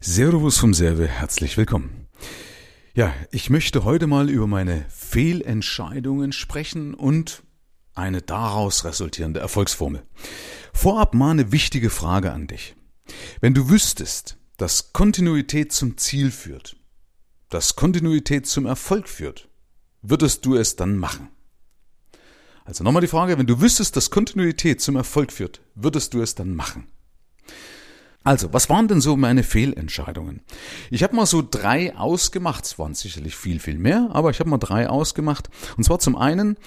Servus vom Serve, herzlich willkommen. Ja, ich möchte heute mal über meine Fehlentscheidungen sprechen und eine daraus resultierende Erfolgsformel. Vorab mal eine wichtige Frage an dich. Wenn du wüsstest, dass Kontinuität zum Ziel führt, dass Kontinuität zum Erfolg führt, würdest du es dann machen? Also nochmal die Frage, wenn du wüsstest, dass Kontinuität zum Erfolg führt, würdest du es dann machen? Also, was waren denn so meine Fehlentscheidungen? Ich habe mal so drei ausgemacht. Es waren sicherlich viel, viel mehr, aber ich habe mal drei ausgemacht. Und zwar zum einen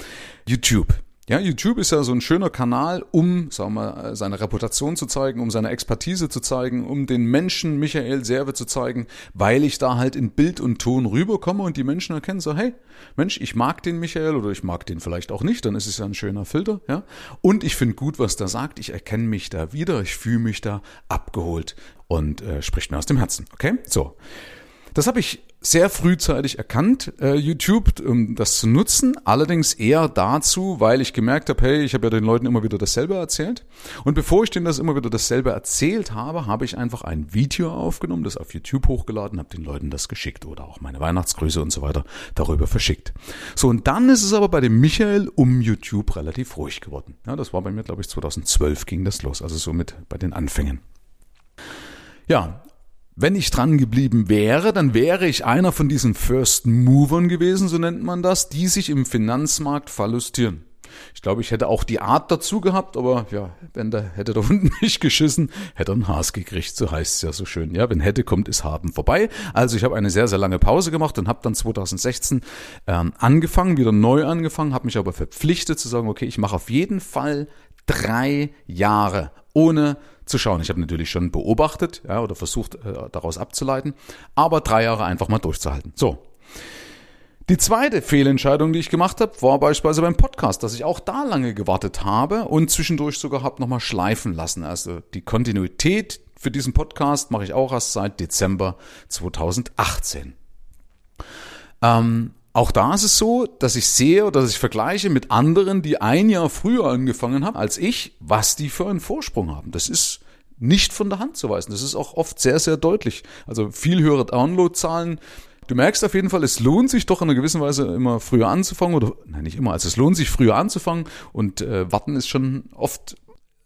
YouTube. Ja, YouTube ist ja so ein schöner Kanal, um, sagen wir mal, seine Reputation zu zeigen, um seine Expertise zu zeigen, um den Menschen Michael Serve zu zeigen, weil ich da halt in Bild und Ton rüberkomme und die Menschen erkennen so, hey, Mensch, ich mag den Michael oder ich mag den vielleicht auch nicht, dann ist es ja ein schöner Filter, ja. Und ich finde gut, was der sagt, ich erkenne mich da wieder, ich fühle mich da abgeholt und äh, spricht mir aus dem Herzen, okay? So. Das habe ich sehr frühzeitig erkannt, äh, YouTube, um das zu nutzen. Allerdings eher dazu, weil ich gemerkt habe, hey, ich habe ja den Leuten immer wieder dasselbe erzählt. Und bevor ich denen das immer wieder dasselbe erzählt habe, habe ich einfach ein Video aufgenommen, das auf YouTube hochgeladen, habe den Leuten das geschickt oder auch meine Weihnachtsgrüße und so weiter darüber verschickt. So, und dann ist es aber bei dem Michael um YouTube relativ ruhig geworden. Ja, das war bei mir, glaube ich, 2012 ging das los, also somit bei den Anfängen. Ja, wenn ich dran geblieben wäre, dann wäre ich einer von diesen First Movern gewesen, so nennt man das, die sich im Finanzmarkt verlustieren. Ich glaube, ich hätte auch die Art dazu gehabt, aber ja, wenn der hätte da unten nicht geschissen, hätte er einen Haas gekriegt, so heißt es ja so schön. Ja, wenn hätte, kommt es haben vorbei. Also ich habe eine sehr, sehr lange Pause gemacht und habe dann 2016 ähm, angefangen, wieder neu angefangen, habe mich aber verpflichtet zu sagen, okay, ich mache auf jeden Fall drei Jahre ohne zu schauen. Ich habe natürlich schon beobachtet ja, oder versucht äh, daraus abzuleiten, aber drei Jahre einfach mal durchzuhalten. So. Die zweite Fehlentscheidung, die ich gemacht habe, war beispielsweise beim Podcast, dass ich auch da lange gewartet habe und zwischendurch sogar habe nochmal schleifen lassen. Also die Kontinuität für diesen Podcast mache ich auch erst seit Dezember 2018. Ähm, auch da ist es so, dass ich sehe oder dass ich vergleiche mit anderen, die ein Jahr früher angefangen haben als ich, was die für einen Vorsprung haben. Das ist nicht von der Hand zu weisen. Das ist auch oft sehr, sehr deutlich. Also viel höhere Downloadzahlen. Du merkst auf jeden Fall, es lohnt sich doch in einer gewissen Weise immer früher anzufangen oder nein, nicht immer. Also es lohnt sich früher anzufangen und äh, warten ist schon oft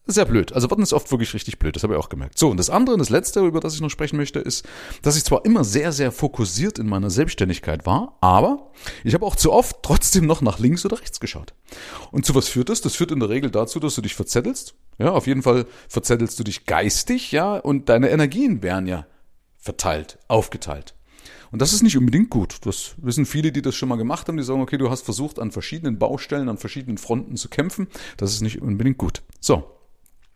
sehr blöd. Also Warten ist oft wirklich richtig blöd, das habe ich auch gemerkt. So, und das andere und das letzte, über das ich noch sprechen möchte, ist, dass ich zwar immer sehr, sehr fokussiert in meiner Selbstständigkeit war, aber ich habe auch zu oft trotzdem noch nach links oder rechts geschaut. Und zu was führt das? Das führt in der Regel dazu, dass du dich verzettelst. Ja, auf jeden Fall verzettelst du dich geistig, ja, und deine Energien werden ja verteilt, aufgeteilt. Und das ist nicht unbedingt gut. Das wissen viele, die das schon mal gemacht haben, die sagen, okay, du hast versucht, an verschiedenen Baustellen, an verschiedenen Fronten zu kämpfen. Das ist nicht unbedingt gut. So,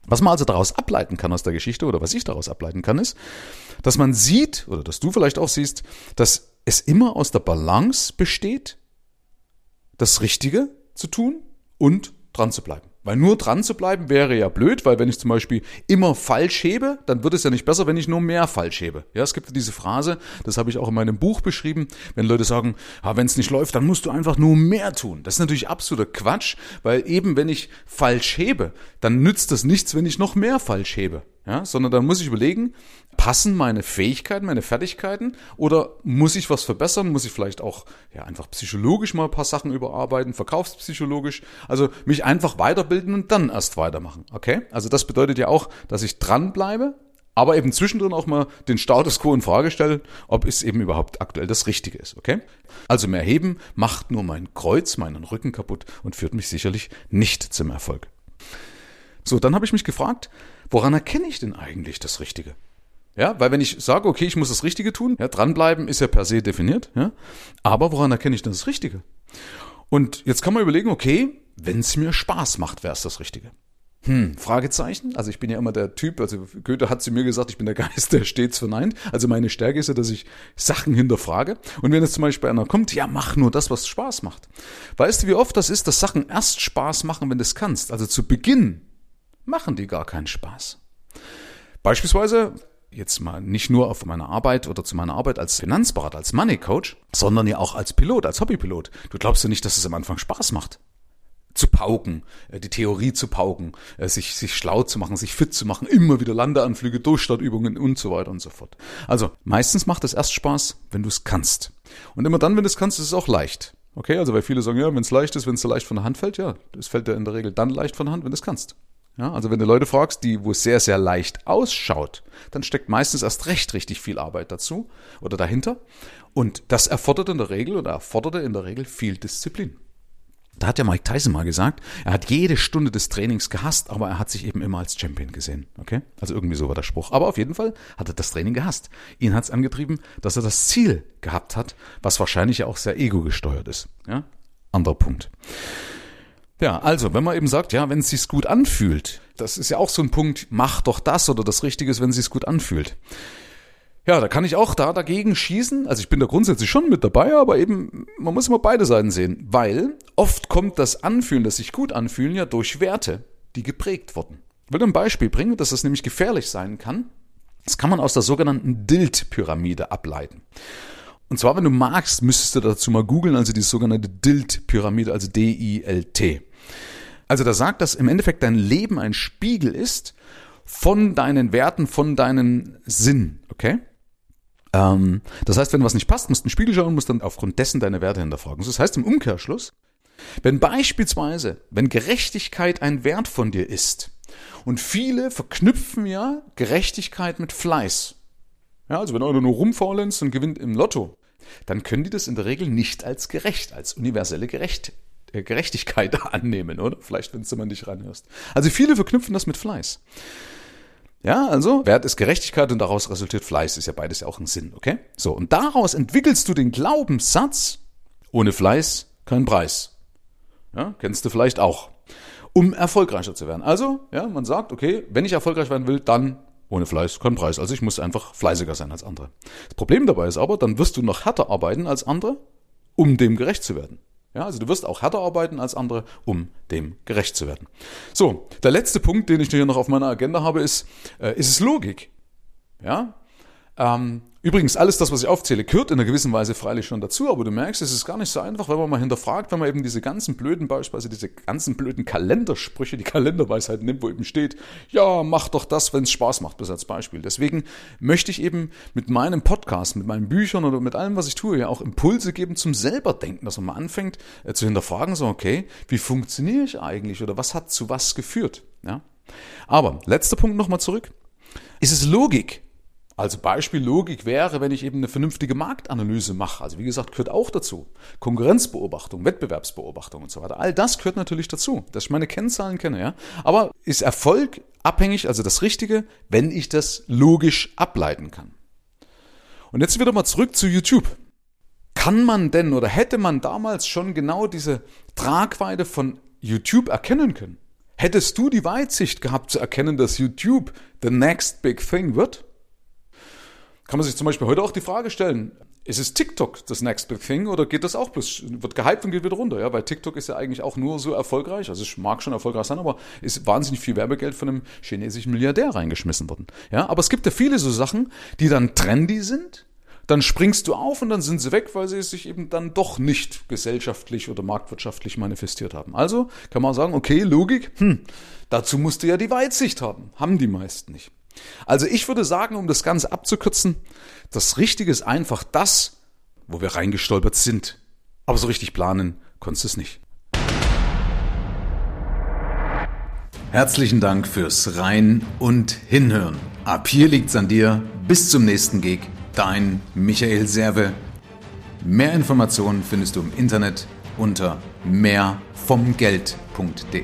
was man also daraus ableiten kann aus der Geschichte oder was ich daraus ableiten kann, ist, dass man sieht oder dass du vielleicht auch siehst, dass es immer aus der Balance besteht, das Richtige zu tun und dran zu bleiben. Weil nur dran zu bleiben wäre ja blöd, weil wenn ich zum Beispiel immer falsch hebe, dann wird es ja nicht besser, wenn ich nur mehr falsch hebe. Ja, es gibt diese Phrase, das habe ich auch in meinem Buch beschrieben, wenn Leute sagen, ah, wenn es nicht läuft, dann musst du einfach nur mehr tun. Das ist natürlich absoluter Quatsch, weil eben wenn ich falsch hebe, dann nützt das nichts, wenn ich noch mehr falsch hebe. Ja, sondern dann muss ich überlegen, passen meine Fähigkeiten, meine Fertigkeiten oder muss ich was verbessern? Muss ich vielleicht auch ja, einfach psychologisch mal ein paar Sachen überarbeiten, verkaufspsychologisch, also mich einfach weiterbilden und dann erst weitermachen. Okay? Also das bedeutet ja auch, dass ich dranbleibe, aber eben zwischendrin auch mal den Status quo in Frage stelle, ob es eben überhaupt aktuell das Richtige ist, okay? Also mehr heben macht nur mein Kreuz, meinen Rücken kaputt und führt mich sicherlich nicht zum Erfolg. So, dann habe ich mich gefragt, woran erkenne ich denn eigentlich das Richtige? Ja, weil wenn ich sage, okay, ich muss das Richtige tun, ja, dranbleiben ist ja per se definiert, ja, aber woran erkenne ich denn das Richtige? Und jetzt kann man überlegen, okay, wenn es mir Spaß macht, wäre es das Richtige. Hm, Fragezeichen. Also ich bin ja immer der Typ, also Goethe hat zu mir gesagt, ich bin der Geist, der stets verneint. Also meine Stärke ist ja, dass ich Sachen hinterfrage. Und wenn jetzt zum Beispiel einer kommt, ja, mach nur das, was Spaß macht. Weißt du, wie oft das ist, dass Sachen erst Spaß machen, wenn du es kannst? Also zu Beginn machen die gar keinen Spaß. Beispielsweise jetzt mal nicht nur auf meiner Arbeit oder zu meiner Arbeit als Finanzberater, als Money Coach, sondern ja auch als Pilot, als Hobbypilot. Du glaubst ja nicht, dass es am Anfang Spaß macht. zu pauken, äh, die Theorie zu pauken, äh, sich, sich schlau zu machen, sich fit zu machen, immer wieder Landeanflüge, Durchstartübungen und so weiter und so fort. Also meistens macht es erst Spaß, wenn du es kannst. Und immer dann, wenn du es kannst, ist es auch leicht. Okay, also weil viele sagen, ja, wenn es leicht ist, wenn es so leicht von der Hand fällt, ja, es fällt dir in der Regel dann leicht von der Hand, wenn du es kannst. Ja, also wenn du Leute fragst, die, wo es sehr, sehr leicht ausschaut, dann steckt meistens erst recht richtig viel Arbeit dazu oder dahinter. Und das erfordert in der Regel oder erforderte in der Regel viel Disziplin. Da hat ja Mike Tyson mal gesagt, er hat jede Stunde des Trainings gehasst, aber er hat sich eben immer als Champion gesehen. Okay? Also irgendwie so war der Spruch. Aber auf jeden Fall hat er das Training gehasst. Ihn hat es angetrieben, dass er das Ziel gehabt hat, was wahrscheinlich ja auch sehr ego gesteuert ist. Ja? Anderer Punkt. Ja, also, wenn man eben sagt, ja, wenn es sich gut anfühlt, das ist ja auch so ein Punkt, mach doch das oder das Richtige ist, wenn es sich gut anfühlt. Ja, da kann ich auch da dagegen schießen. Also ich bin da grundsätzlich schon mit dabei, aber eben, man muss immer beide Seiten sehen, weil oft kommt das Anfühlen, das sich gut anfühlen, ja durch Werte, die geprägt wurden. Ich will ein Beispiel bringen, dass das nämlich gefährlich sein kann. Das kann man aus der sogenannten Dilt-Pyramide ableiten. Und zwar, wenn du magst, müsstest du dazu mal googeln, also die sogenannte Dilt-Pyramide, also D-I-L-T. Also da sagt, dass im Endeffekt dein Leben ein Spiegel ist von deinen Werten, von deinen Sinn, okay? Ähm, das heißt, wenn was nicht passt, musst du in den Spiegel schauen musst dann aufgrund dessen deine Werte hinterfragen. Das heißt im Umkehrschluss, wenn beispielsweise, wenn Gerechtigkeit ein Wert von dir ist, und viele verknüpfen ja Gerechtigkeit mit Fleiß. Ja, also wenn einer nur rumfaulenzt und gewinnt im Lotto, dann können die das in der Regel nicht als gerecht, als universelle Gerecht, äh, Gerechtigkeit annehmen, oder? Vielleicht, wenn du mal nicht reinhörst. Also viele verknüpfen das mit Fleiß. Ja, also Wert ist Gerechtigkeit und daraus resultiert Fleiß, ist ja beides ja auch ein Sinn, okay? So, und daraus entwickelst du den Glaubenssatz, ohne Fleiß kein Preis. Ja, kennst du vielleicht auch. Um erfolgreicher zu werden. Also, ja, man sagt, okay, wenn ich erfolgreich werden will, dann ohne Fleiß kein Preis. Also ich muss einfach fleißiger sein als andere. Das Problem dabei ist aber, dann wirst du noch härter arbeiten als andere, um dem gerecht zu werden. Ja, also du wirst auch härter arbeiten als andere, um dem gerecht zu werden. So, der letzte Punkt, den ich hier noch auf meiner Agenda habe, ist, äh, ist es Logik? Ja, ähm, übrigens, alles das, was ich aufzähle, gehört in einer gewissen Weise freilich schon dazu, aber du merkst, es ist gar nicht so einfach, wenn man mal hinterfragt, wenn man eben diese ganzen blöden beispielsweise diese ganzen blöden Kalendersprüche, die Kalenderweisheit nimmt, wo eben steht, ja, mach doch das, wenn es Spaß macht, bis als Beispiel. Deswegen möchte ich eben mit meinem Podcast, mit meinen Büchern oder mit allem, was ich tue, ja auch Impulse geben zum selber denken, dass man mal anfängt äh, zu hinterfragen, so, okay, wie funktioniere ich eigentlich oder was hat zu was geführt? Ja? Aber, letzter Punkt nochmal zurück. Ist es Logik? Also Beispiel Logik wäre, wenn ich eben eine vernünftige Marktanalyse mache. Also wie gesagt, gehört auch dazu. Konkurrenzbeobachtung, Wettbewerbsbeobachtung und so weiter. All das gehört natürlich dazu, dass ich meine Kennzahlen kenne, ja. Aber ist Erfolg abhängig, also das Richtige, wenn ich das logisch ableiten kann. Und jetzt wieder mal zurück zu YouTube. Kann man denn oder hätte man damals schon genau diese Tragweite von YouTube erkennen können? Hättest du die Weitsicht gehabt zu erkennen, dass YouTube the next big thing wird? Kann man sich zum Beispiel heute auch die Frage stellen, ist es TikTok das next big thing oder geht das auch bloß, wird gehypt und geht wieder runter, ja, weil TikTok ist ja eigentlich auch nur so erfolgreich, also es mag schon erfolgreich sein, aber ist wahnsinnig viel Werbegeld von einem chinesischen Milliardär reingeschmissen worden, ja, aber es gibt ja viele so Sachen, die dann trendy sind, dann springst du auf und dann sind sie weg, weil sie sich eben dann doch nicht gesellschaftlich oder marktwirtschaftlich manifestiert haben. Also kann man sagen, okay, Logik, hm, dazu musst du ja die Weitsicht haben, haben die meisten nicht. Also ich würde sagen, um das Ganze abzukürzen, das Richtige ist einfach das, wo wir reingestolpert sind. Aber so richtig planen konntest du es nicht. Herzlichen Dank fürs Rein und Hinhören. Ab hier liegt's an dir. Bis zum nächsten Gig. Dein Michael Serve. Mehr Informationen findest du im Internet unter mehrvomgeld.de.